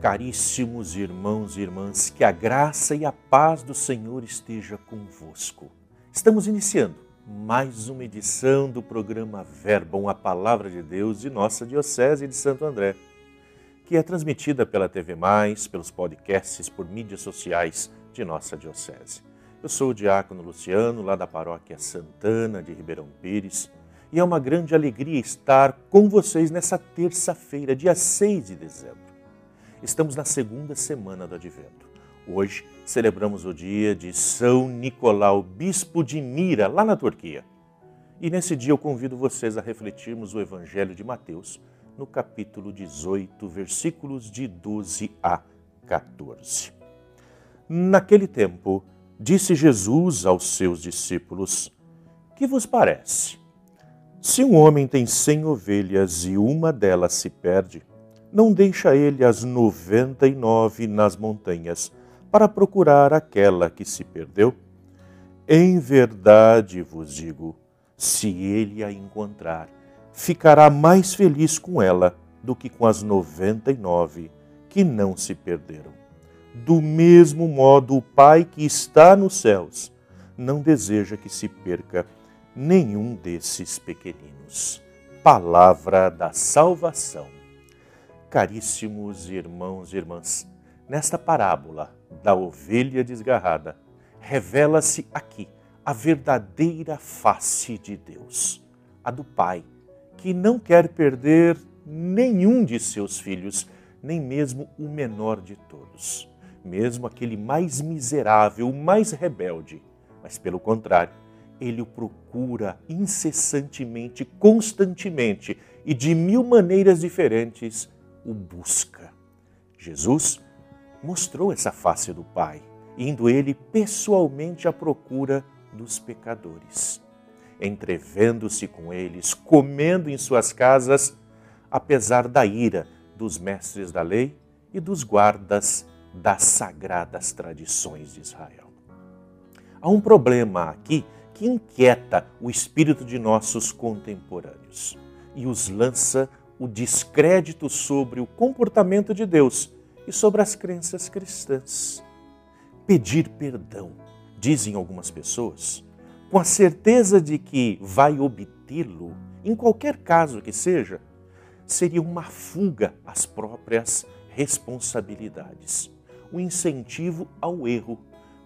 Caríssimos irmãos e irmãs, que a graça e a paz do Senhor esteja convosco. Estamos iniciando mais uma edição do programa Verbum, a Palavra de Deus de nossa Diocese de Santo André, que é transmitida pela TV Mais, pelos podcasts, por mídias sociais de nossa Diocese. Eu sou o diácono Luciano, lá da paróquia Santana de Ribeirão Pires, e é uma grande alegria estar com vocês nessa terça-feira, dia 6 de dezembro. Estamos na segunda semana do Advento. Hoje celebramos o dia de São Nicolau, bispo de Mira, lá na Turquia. E nesse dia eu convido vocês a refletirmos o Evangelho de Mateus, no capítulo 18, versículos de 12 a 14. Naquele tempo, disse Jesus aos seus discípulos: Que vos parece? Se um homem tem cem ovelhas e uma delas se perde, não deixa ele as noventa e nove nas montanhas para procurar aquela que se perdeu? Em verdade vos digo, se ele a encontrar, ficará mais feliz com ela do que com as noventa e nove que não se perderam. Do mesmo modo, o Pai que está nos céus não deseja que se perca nenhum desses pequeninos. Palavra da salvação Caríssimos irmãos e irmãs, nesta parábola da ovelha desgarrada, revela-se aqui a verdadeira face de Deus, a do Pai, que não quer perder nenhum de seus filhos, nem mesmo o menor de todos, mesmo aquele mais miserável, mais rebelde, mas pelo contrário, ele o procura incessantemente, constantemente e de mil maneiras diferentes o busca. Jesus mostrou essa face do Pai, indo ele pessoalmente à procura dos pecadores, entrevendo-se com eles, comendo em suas casas, apesar da ira dos mestres da lei e dos guardas das sagradas tradições de Israel. Há um problema aqui que inquieta o espírito de nossos contemporâneos e os lança o descrédito sobre o comportamento de Deus e sobre as crenças cristãs. Pedir perdão, dizem algumas pessoas, com a certeza de que vai obtê-lo, em qualquer caso que seja, seria uma fuga às próprias responsabilidades, um incentivo ao erro,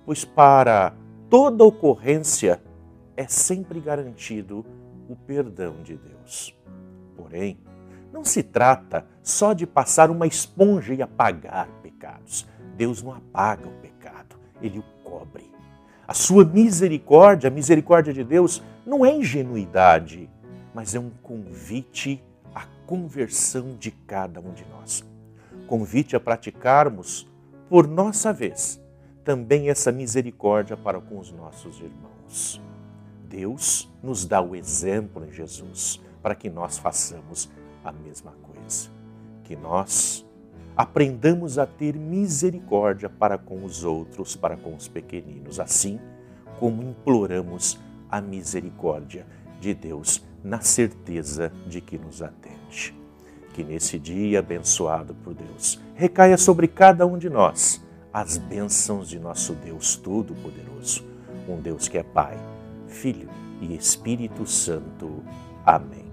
pois para toda ocorrência é sempre garantido o perdão de Deus. Porém, não se trata só de passar uma esponja e apagar pecados. Deus não apaga o pecado, ele o cobre. A sua misericórdia, a misericórdia de Deus, não é ingenuidade, mas é um convite à conversão de cada um de nós. Convite a praticarmos, por nossa vez, também essa misericórdia para com os nossos irmãos. Deus nos dá o exemplo em Jesus para que nós façamos a mesma coisa. Que nós aprendamos a ter misericórdia para com os outros, para com os pequeninos, assim como imploramos a misericórdia de Deus na certeza de que nos atende. Que nesse dia abençoado por Deus recaia sobre cada um de nós as bênçãos de nosso Deus Todo-Poderoso, um Deus que é Pai, Filho e Espírito Santo. Amém.